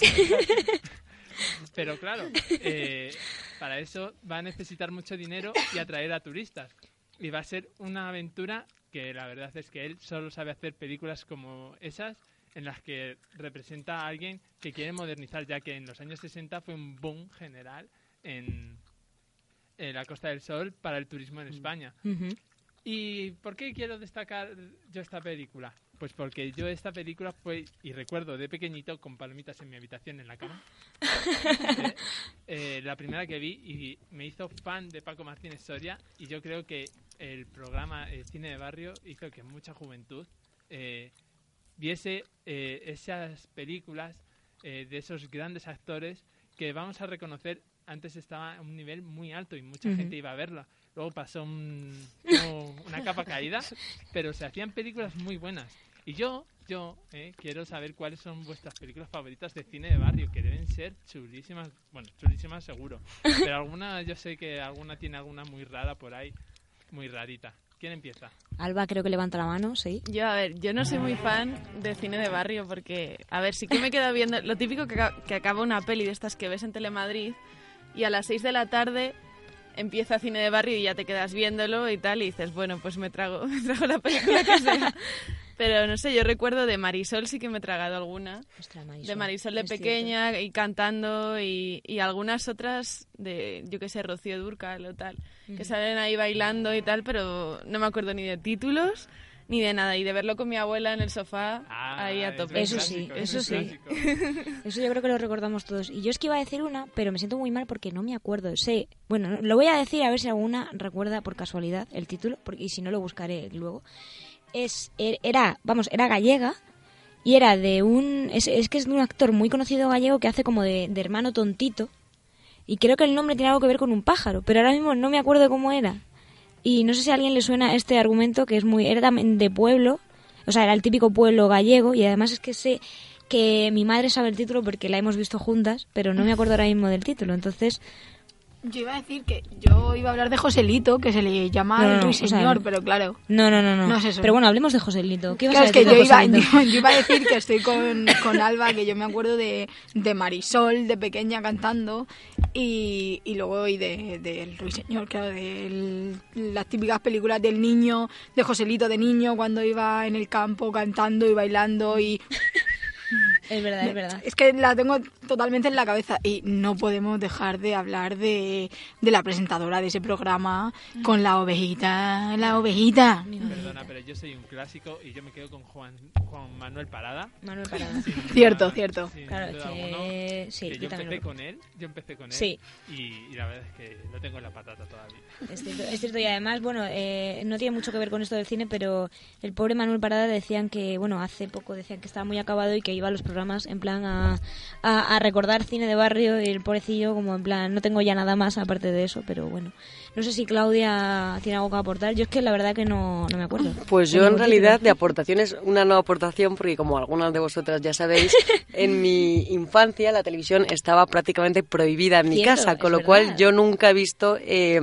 Pero claro, eh, para eso va a necesitar mucho dinero y atraer a turistas. Y va a ser una aventura que la verdad es que él solo sabe hacer películas como esas en las que representa a alguien que quiere modernizar, ya que en los años 60 fue un boom general en, en la Costa del Sol para el turismo en España. Ujú. ¿Y por qué quiero destacar yo esta película? Pues porque yo esta película fue, y recuerdo de pequeñito, con palomitas en mi habitación en la cama, eh, eh, la primera que vi y me hizo fan de Paco Martínez Soria y yo creo que el programa eh, Cine de Barrio hizo que mucha juventud eh, viese esas películas de esos grandes actores que vamos a reconocer antes estaba a un nivel muy alto y mucha gente iba a verla. Luego pasó un- una capa caída, pero se hacían películas muy buenas. Y yo, yo eh, quiero saber cuáles son vuestras películas favoritas de cine de barrio, que deben ser chulísimas, bueno, chulísimas seguro. Pero alguna, yo sé que alguna tiene alguna muy rara por ahí, muy rarita. ¿Quién empieza? Alba creo que levanta la mano, sí. Yo, a ver, yo no soy muy fan de cine de barrio porque, a ver, sí que me he quedado viendo lo típico que, que acaba una peli de estas que ves en Telemadrid y a las 6 de la tarde empieza cine de barrio y ya te quedas viéndolo y tal y dices, bueno, pues me trago, me trago la película que sea. Pero no sé, yo recuerdo de Marisol sí que me he tragado alguna. Ostras, Marisol, de Marisol de es pequeña y cantando y, y algunas otras de, yo qué sé, Rocío Durcal o tal, que salen ahí bailando y tal, pero no me acuerdo ni de títulos ni de nada. Y de verlo con mi abuela en el sofá, ahí a tope. Eso sí, eso sí. Eso yo creo que lo recordamos todos. Y yo es que iba a decir una, pero me siento muy mal porque no me acuerdo. Sé, bueno, lo voy a decir a ver si alguna recuerda por casualidad el título, porque, y si no lo buscaré luego. Es, er- era, vamos, era gallega y era de un, es, es que es de un actor muy conocido gallego que hace como de, de hermano tontito. Y creo que el nombre tiene algo que ver con un pájaro, pero ahora mismo no me acuerdo cómo era. Y no sé si a alguien le suena este argumento que es muy, era de pueblo, o sea, era el típico pueblo gallego y además es que sé que mi madre sabe el título porque la hemos visto juntas, pero no me acuerdo ahora mismo del título. Entonces, Yo iba a decir que yo iba a hablar de Joselito, que se le llama No, no, el ruiseñor, o sea, pero claro. No, no, no, no. No es eso. Pero bueno, hablemos de Joselito. ¿Qué Claro, a es que decir yo de iba, Joselito? yo, yo iba a decir que estoy con, con Alba, que yo me acuerdo de, de Marisol de pequeña cantando y, y luego y de, del Ruiseñor, claro, de las típicas películas del niño, de Joselito de niño cuando iba en el campo cantando y bailando y... Es verdad, es verdad. Es que la tengo totalmente en la cabeza y no podemos dejar de hablar de, de la presentadora de ese programa con la ovejita, la ovejita. Perdona, pero yo soy un clásico y yo me quedo con Juan, Juan Manuel Parada. Manuel Parada. Sin Cierto, duda- cierto. Claro, que- sí, que yo empecé lo- con él, yo empecé con él Sí. y, y la verdad es que lo tengo en la patata todavía. Es cierto, es cierto, y además, bueno, eh, no tiene mucho que ver con esto del cine, pero el pobre Manuel Parada decían que, bueno, hace poco decían que estaba muy acabado y que iba a los programas en plan a, a, a recordar cine de barrio y el pobrecillo como en plan, no tengo ya nada más aparte de eso, pero bueno. No sé si Claudia tiene algo que aportar, yo es que la verdad que no, no me acuerdo. Pues yo en realidad de aportaciones, una no aportación, porque como algunas de vosotras ya sabéis, en mi infancia la televisión estaba prácticamente prohibida en mi Cierto, casa, con lo verdad. cual yo nunca he visto, eh,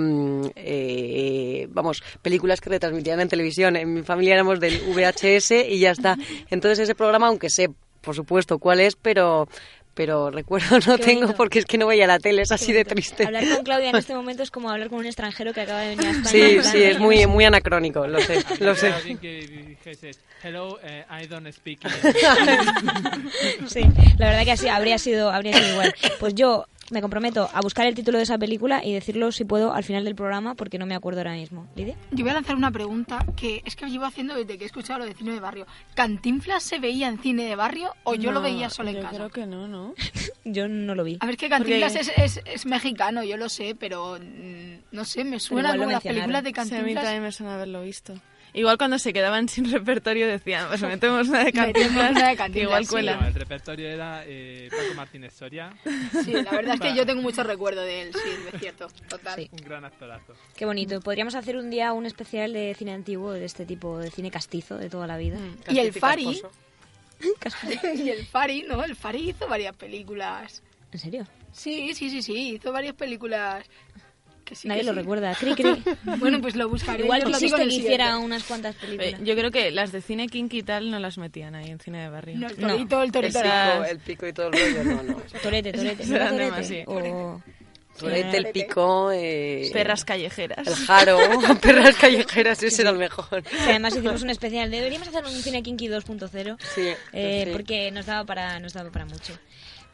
eh, vamos, películas que retransmitían en televisión. En mi familia éramos del VHS y ya está. Entonces ese programa, aunque sé, por supuesto, cuál es, pero... Pero recuerdo no Qué tengo bonito. porque es que no veía la tele, es así de triste. Hablar con Claudia en este momento es como hablar con un extranjero que acaba de venir a España. Sí, sí, es "Oye, muy, no sé". muy anacrónico, lo sé, lo sé. Alguien que dijese, hello, eh, I don't speak Sí, la verdad que así habría sido, habría sido igual. Pues yo me comprometo a buscar el título de esa película y decirlo si puedo al final del programa porque no me acuerdo ahora mismo. ¿Lidia? Yo voy a lanzar una pregunta que es que llevo haciendo desde que he escuchado lo de cine de barrio. ¿Cantinflas se veía en cine de barrio o yo lo veía solo en yo casa? creo que no, ¿no? Yo no lo vi. A ver, que Cantinflas Porque- es, es, es mexicano, yo lo sé, pero mm, no sé, me suena como las películas de Sí, a mí Cantinflas. también me suena haberlo visto. Igual cuando se quedaban sin repertorio decían, pues metemos una de Cantinflas, una de Cantinflas, igual sí. cuela. No, el repertorio era eh, Paco Martínez Soria. Sí, la verdad es que yo tengo mucho recuerdo de él, sí, es cierto, total. Un gran actorazo. Qué bonito. Podríamos hacer un día un especial de cine antiguo, de este tipo de cine castizo de toda la vida. Y el Fari, y el Fari, ¿no? El Fari hizo varias películas. ¿En serio? Sí, sí, sí, sí, hizo varias películas. Que sí, Nadie que lo sí. recuerda. Cri, cri. Bueno, pues lo buscaré. Igual que el hiciera unas cuantas películas. Eh, Yo creo que las de cine kinky y tal no las metían ahí en cine de barrio. No, el torito, el torito. Esas- El pico y todo el rollo, no, no. Torete, torete. ¿No torete? demasiado. O... Torete, el pico, eh, Perras callejeras. el jaro, perras callejeras, ese era el mejor. Sí, además hicimos un especial. Deberíamos hacer un cine kinky 2.0 Sí, eh, sí. porque nos daba para nos daba para mucho.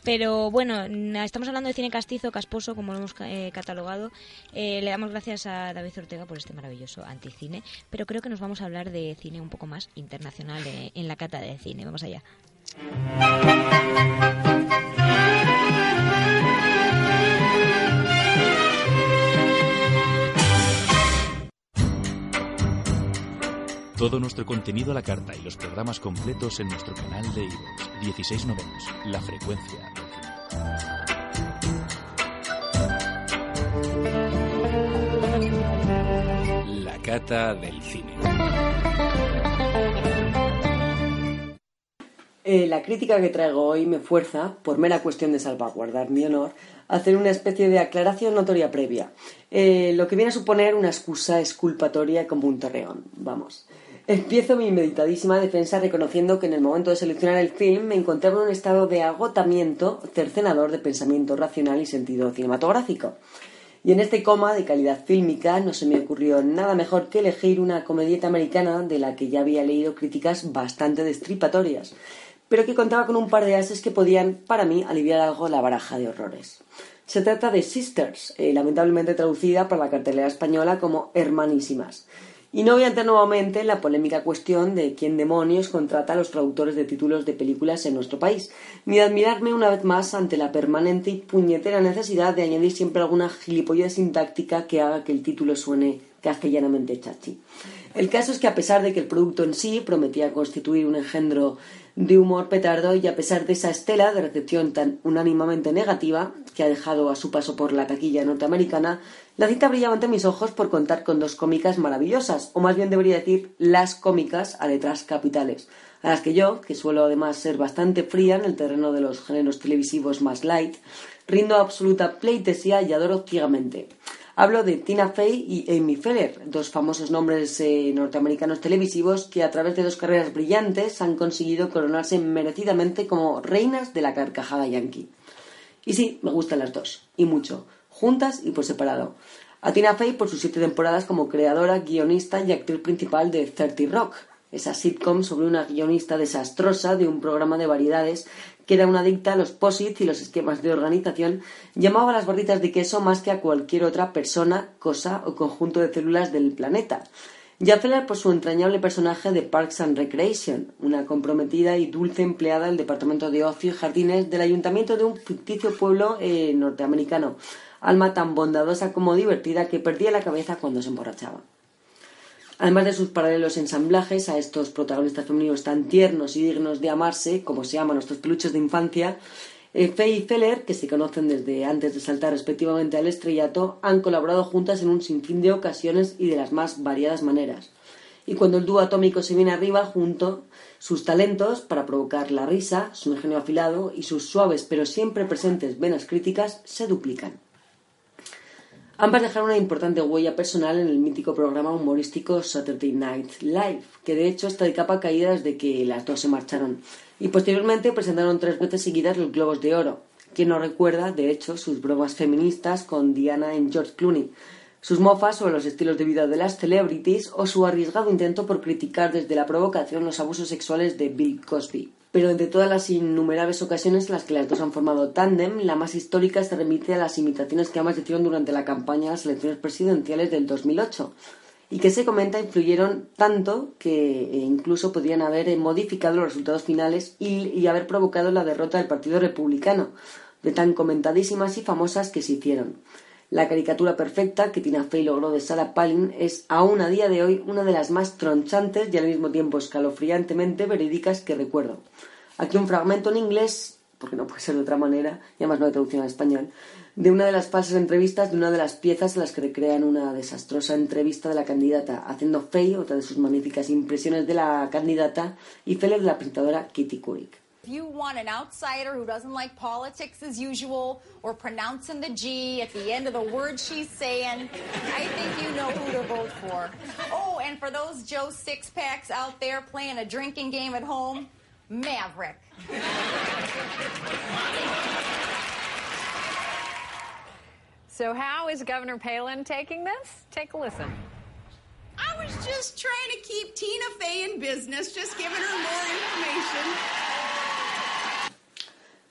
Pero bueno, estamos hablando de cine castizo, casposo, como lo hemos eh, catalogado. Eh, le damos gracias a David Ortega por este maravilloso anticine, pero creo que nos vamos a hablar de cine un poco más internacional eh, en la cata de cine. Vamos allá. Todo nuestro contenido a la carta y los programas completos en nuestro canal de iVoox. 16 novenos, la frecuencia. La cata del cine. Eh, la crítica que traigo hoy me fuerza, por mera cuestión de salvaguardar mi honor, a hacer una especie de aclaración notoria previa, eh, lo que viene a suponer una excusa exculpatoria como un torreón. Vamos. Empiezo mi meditadísima defensa reconociendo que en el momento de seleccionar el film me encontraba en un estado de agotamiento cercenador de pensamiento racional y sentido cinematográfico. Y en este coma de calidad fílmica no se me ocurrió nada mejor que elegir una comedieta americana de la que ya había leído críticas bastante destripatorias, pero que contaba con un par de ases que podían, para mí, aliviar algo la baraja de horrores. Se trata de Sisters, eh, lamentablemente traducida para la cartelera española como Hermanísimas. Y no voy a entrar nuevamente en la polémica cuestión de quién demonios contrata a los traductores de títulos de películas en nuestro país, ni admirarme una vez más ante la permanente y puñetera necesidad de añadir siempre alguna gilipollez sintáctica que haga que el título suene castellanamente chachi. El caso es que a pesar de que el producto en sí prometía constituir un engendro de humor petardo y a pesar de esa estela de recepción tan unánimamente negativa que ha dejado a su paso por la taquilla norteamericana, la cita brillaba ante mis ojos por contar con dos cómicas maravillosas, o más bien debería decir las cómicas a letras capitales, a las que yo, que suelo además ser bastante fría en el terreno de los géneros televisivos más light, rindo absoluta pleitesía y adoro ciegamente. Hablo de Tina Fey y Amy Feller, dos famosos nombres eh, norteamericanos televisivos que a través de dos carreras brillantes han conseguido coronarse merecidamente como reinas de la carcajada yankee. Y sí, me gustan las dos, y mucho, juntas y por separado. A Tina Fey por sus siete temporadas como creadora, guionista y actriz principal de 30 Rock, esa sitcom sobre una guionista desastrosa de un programa de variedades que era una adicta a los posits y los esquemas de organización, llamaba a las barritas de queso más que a cualquier otra persona, cosa o conjunto de células del planeta. Ya por su entrañable personaje de Parks and Recreation, una comprometida y dulce empleada del Departamento de Ocio y Jardines del Ayuntamiento de un ficticio pueblo eh, norteamericano, alma tan bondadosa como divertida que perdía la cabeza cuando se emborrachaba. Además de sus paralelos ensamblajes a estos protagonistas femeninos tan tiernos y dignos de amarse, como se llaman nuestros peluches de infancia, eh, Faye y Feller, que se conocen desde antes de saltar respectivamente al estrellato, han colaborado juntas en un sinfín de ocasiones y de las más variadas maneras. Y cuando el dúo atómico se viene arriba, junto, sus talentos para provocar la risa, su ingenio afilado y sus suaves pero siempre presentes venas críticas se duplican. Ambas dejaron una importante huella personal en el mítico programa humorístico Saturday Night Live, que de hecho está de capa caída desde que las dos se marcharon, y posteriormente presentaron tres veces seguidas los Globos de Oro. Quien no recuerda, de hecho, sus bromas feministas con Diana en George Clooney, sus mofas sobre los estilos de vida de las celebrities o su arriesgado intento por criticar desde la provocación los abusos sexuales de Bill Cosby. Pero entre todas las innumerables ocasiones en las que las dos han formado tándem, la más histórica se remite a las imitaciones que ambas hicieron durante la campaña de las elecciones presidenciales del 2008 y que se comenta influyeron tanto que eh, incluso podrían haber eh, modificado los resultados finales y, y haber provocado la derrota del Partido Republicano, de tan comentadísimas y famosas que se hicieron. La caricatura perfecta que Tina Fey logró de Sarah Palin es aún a día de hoy una de las más tronchantes y al mismo tiempo escalofriantemente verídicas que recuerdo. Aquí un fragmento en inglés, porque no puede ser de otra manera, y además no hay traducción al español, de una de las falsas entrevistas de una de las piezas en las que recrean una desastrosa entrevista de la candidata, haciendo Fey otra de sus magníficas impresiones de la candidata y Feller de la presentadora Kitty Couric. If you want an outsider who doesn't like politics as usual or pronouncing the G at the end of the word she's saying, I think you know who to vote for. Oh, and for those Joe six packs out there playing a drinking game at home, Maverick. So, how is Governor Palin taking this? Take a listen. I was just trying to keep Tina Fey in business, just giving her more information.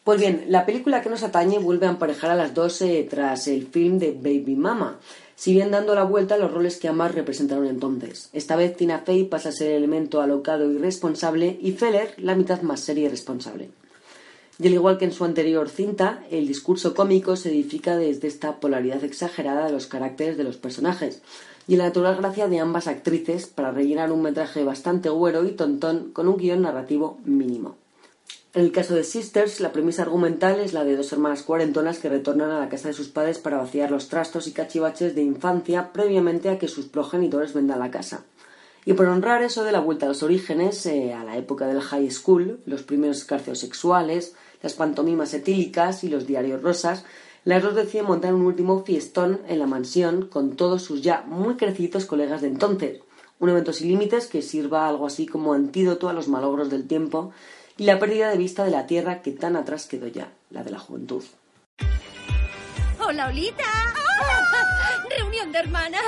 Pues bien, la película que nos atañe vuelve a emparejar a las dos eh, tras el film de Baby Mama, si bien dando la vuelta a los roles que ambas representaron entonces. Esta vez Tina Fey pasa a ser el elemento alocado y responsable y Feller la mitad más seria y responsable. Y al igual que en su anterior cinta, el discurso cómico se edifica desde esta polaridad exagerada de los caracteres de los personajes y la natural gracia de ambas actrices para rellenar un metraje bastante güero y tontón con un guion narrativo mínimo. En el caso de Sisters, la premisa argumental es la de dos hermanas cuarentonas que retornan a la casa de sus padres para vaciar los trastos y cachivaches de infancia previamente a que sus progenitores vendan la casa. Y por honrar eso de la vuelta a los orígenes, eh, a la época del high school, los primeros escarcios sexuales, las pantomimas etílicas y los diarios rosas, las dos deciden montar un último fiestón en la mansión con todos sus ya muy crecidos colegas de entonces. Un evento sin límites que sirva algo así como antídoto a los malogros del tiempo y la pérdida de vista de la tierra que tan atrás quedó ya, la de la juventud. ¡Hola, Olita! ¡Reunión de hermanas!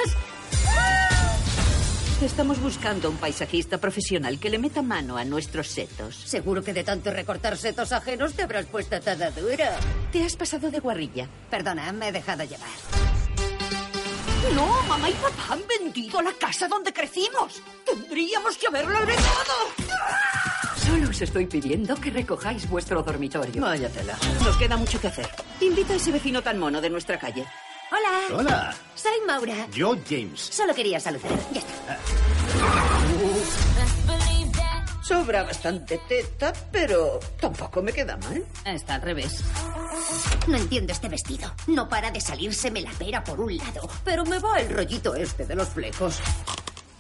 Estamos buscando un paisajista profesional que le meta mano a nuestros setos. Seguro que de tanto recortar setos ajenos te habrás puesto toda dura. Te has pasado de guarrilla. Perdona, me he dejado llevar. No, mamá y papá han vendido la casa donde crecimos. Tendríamos que haberlo heredado. Solo os estoy pidiendo que recojáis vuestro dormitorio. Vaya tela. Nos queda mucho que hacer. Invita a ese vecino tan mono de nuestra calle. Hola. Hola. Soy Maura. Yo, James. Solo quería saludar. Ya está. Sobra bastante teta, pero tampoco me queda mal. Está al revés. No entiendo este vestido. No para de salírseme la pera por un lado, pero me va el rollito este de los flecos.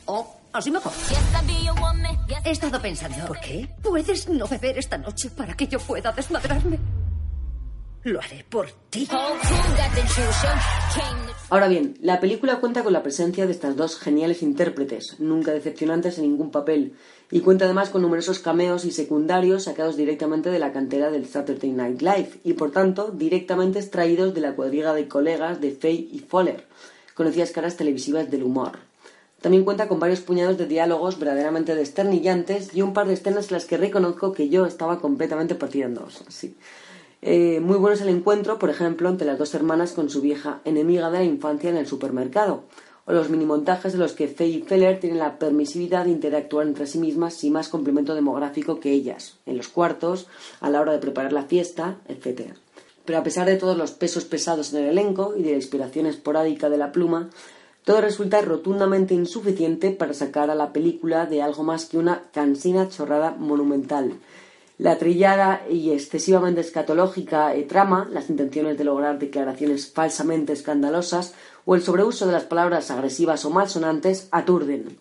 Oh, así mejor. He estado pensando. ¿Por qué? ¿Puedes no beber esta noche para que yo pueda desmadrarme? Lo haré por ti. Ahora bien, la película cuenta con la presencia de estas dos geniales intérpretes, nunca decepcionantes en ningún papel, y cuenta además con numerosos cameos y secundarios sacados directamente de la cantera del Saturday Night Live y por tanto directamente extraídos de la cuadriga de colegas de Faye y Fowler, conocidas caras televisivas del humor. También cuenta con varios puñados de diálogos verdaderamente desternillantes y un par de escenas en las que reconozco que yo estaba completamente partida dos. Sí. Eh, muy bueno es el encuentro, por ejemplo, entre las dos hermanas con su vieja enemiga de la infancia en el supermercado, o los minimontajes de los que Faye y Feller tienen la permisividad de interactuar entre sí mismas sin más complemento demográfico que ellas, en los cuartos, a la hora de preparar la fiesta, etc. Pero a pesar de todos los pesos pesados en el elenco y de la inspiración esporádica de la pluma, todo resulta rotundamente insuficiente para sacar a la película de algo más que una cansina chorrada monumental, la trillada y excesivamente escatológica eh, trama, las intenciones de lograr declaraciones falsamente escandalosas o el sobreuso de las palabras agresivas o malsonantes aturden.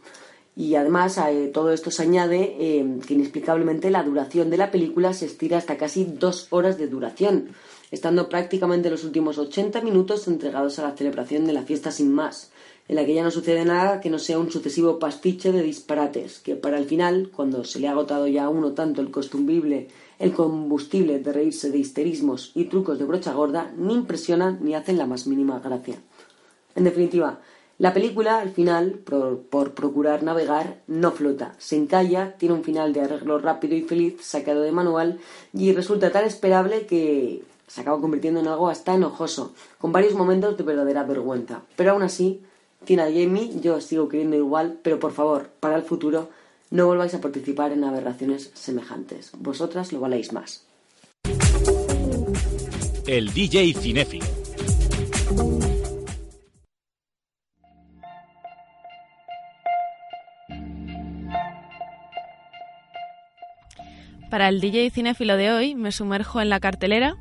Y además a eh, todo esto se añade eh, que inexplicablemente la duración de la película se estira hasta casi dos horas de duración, estando prácticamente los últimos 80 minutos entregados a la celebración de la fiesta sin más, en la que ya no sucede nada que no sea un sucesivo pastiche de disparates, que para el final, cuando se le ha agotado ya a uno tanto el costumbrible, el combustible de reírse de histerismos y trucos de brocha gorda, ni impresionan ni hacen la más mínima gracia. En definitiva, la película, al final, por, por, procurar navegar, no flota, se encalla, tiene un final de arreglo rápido y feliz, sacado de manual, y resulta tan esperable que se acaba convirtiendo en algo hasta enojoso, con varios momentos de verdadera vergüenza. Pero aún así, Tina y Jamie, yo os sigo queriendo igual, pero por favor, para el futuro, no volváis a participar en aberraciones semejantes. Vosotras lo valéis más. El DJ Cinéfilo. Para el DJ cinéfilo de hoy me sumerjo en la cartelera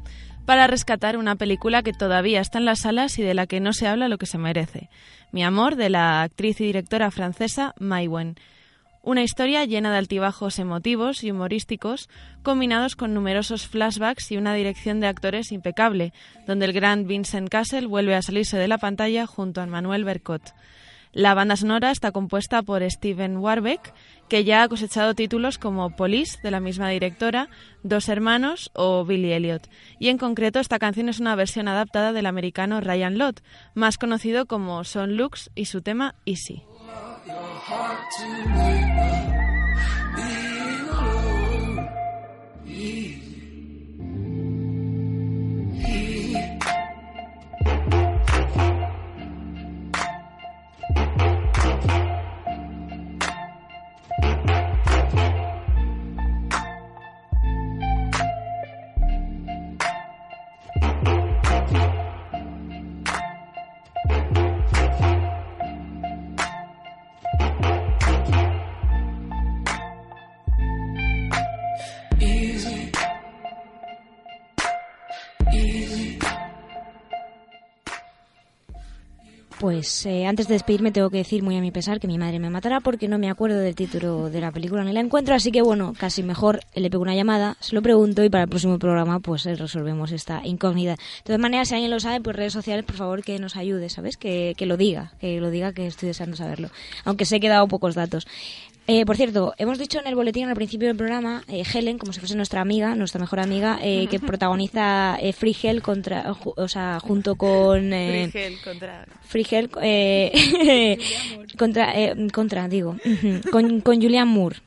para rescatar una película que todavía está en las salas y de la que no se habla lo que se merece. Mi amor, de la actriz y directora francesa Mai Wen. Una historia llena de altibajos emotivos y humorísticos, combinados con numerosos flashbacks y una dirección de actores impecable, donde el gran Vincent Cassel vuelve a salirse de la pantalla junto a Manuel Bercot. La banda sonora está compuesta por Steven Warbeck, que ya ha cosechado títulos como Police, de la misma directora, Dos Hermanos o Billy Elliot. Y en concreto esta canción es una versión adaptada del americano Ryan Lott, más conocido como Son Lux y su tema Easy. Pues eh, antes de despedirme tengo que decir muy a mi pesar que mi madre me matará porque no me acuerdo del título de la película ni la encuentro, así que bueno, casi mejor le pego una llamada, se lo pregunto y para el próximo programa pues eh, resolvemos esta incógnita. De todas maneras, si alguien lo sabe, pues redes sociales, por favor que nos ayude, ¿sabes? Que, que lo diga, que lo diga que estoy deseando saberlo, aunque que he dado pocos datos. Eh, por cierto, hemos dicho en el boletín al principio del programa, eh, Helen, como si fuese nuestra amiga, nuestra mejor amiga, eh, que protagoniza eh, Free Hell contra, ju- o sea, junto con... Eh, Frigel contra... Free Hell, eh, contra, eh, contra, digo, con, con Julianne Moore.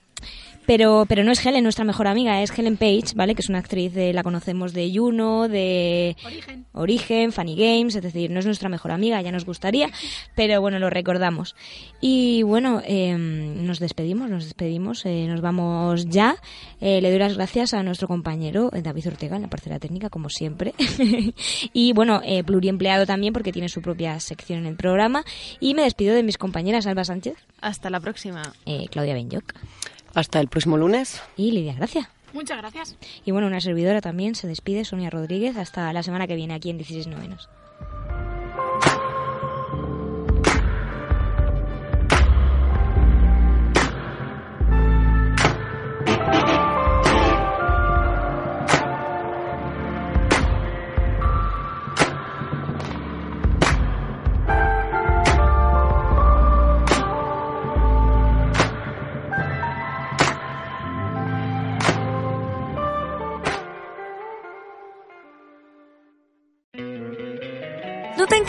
Pero, pero no es Helen nuestra mejor amiga, es Helen Page, ¿vale? Que es una actriz, de, la conocemos de Juno, de Origen. Funny Games, es decir, no es nuestra mejor amiga, ya nos gustaría, pero bueno, lo recordamos. Y bueno, eh, nos despedimos, nos despedimos, eh, nos vamos ya. Eh, le doy las gracias a nuestro compañero eh, David Ortega en la parcela técnica, como siempre. y bueno, eh, pluriempleado también porque tiene su propia sección en el programa. Y me despido de mis compañeras Alba Sánchez. Hasta la próxima. Eh, Claudia Benyoc. Hasta el próximo lunes. Y Lidia, gracias. Muchas gracias. Y bueno, una servidora también se despide, Sonia Rodríguez, hasta la semana que viene aquí en 16 novenos.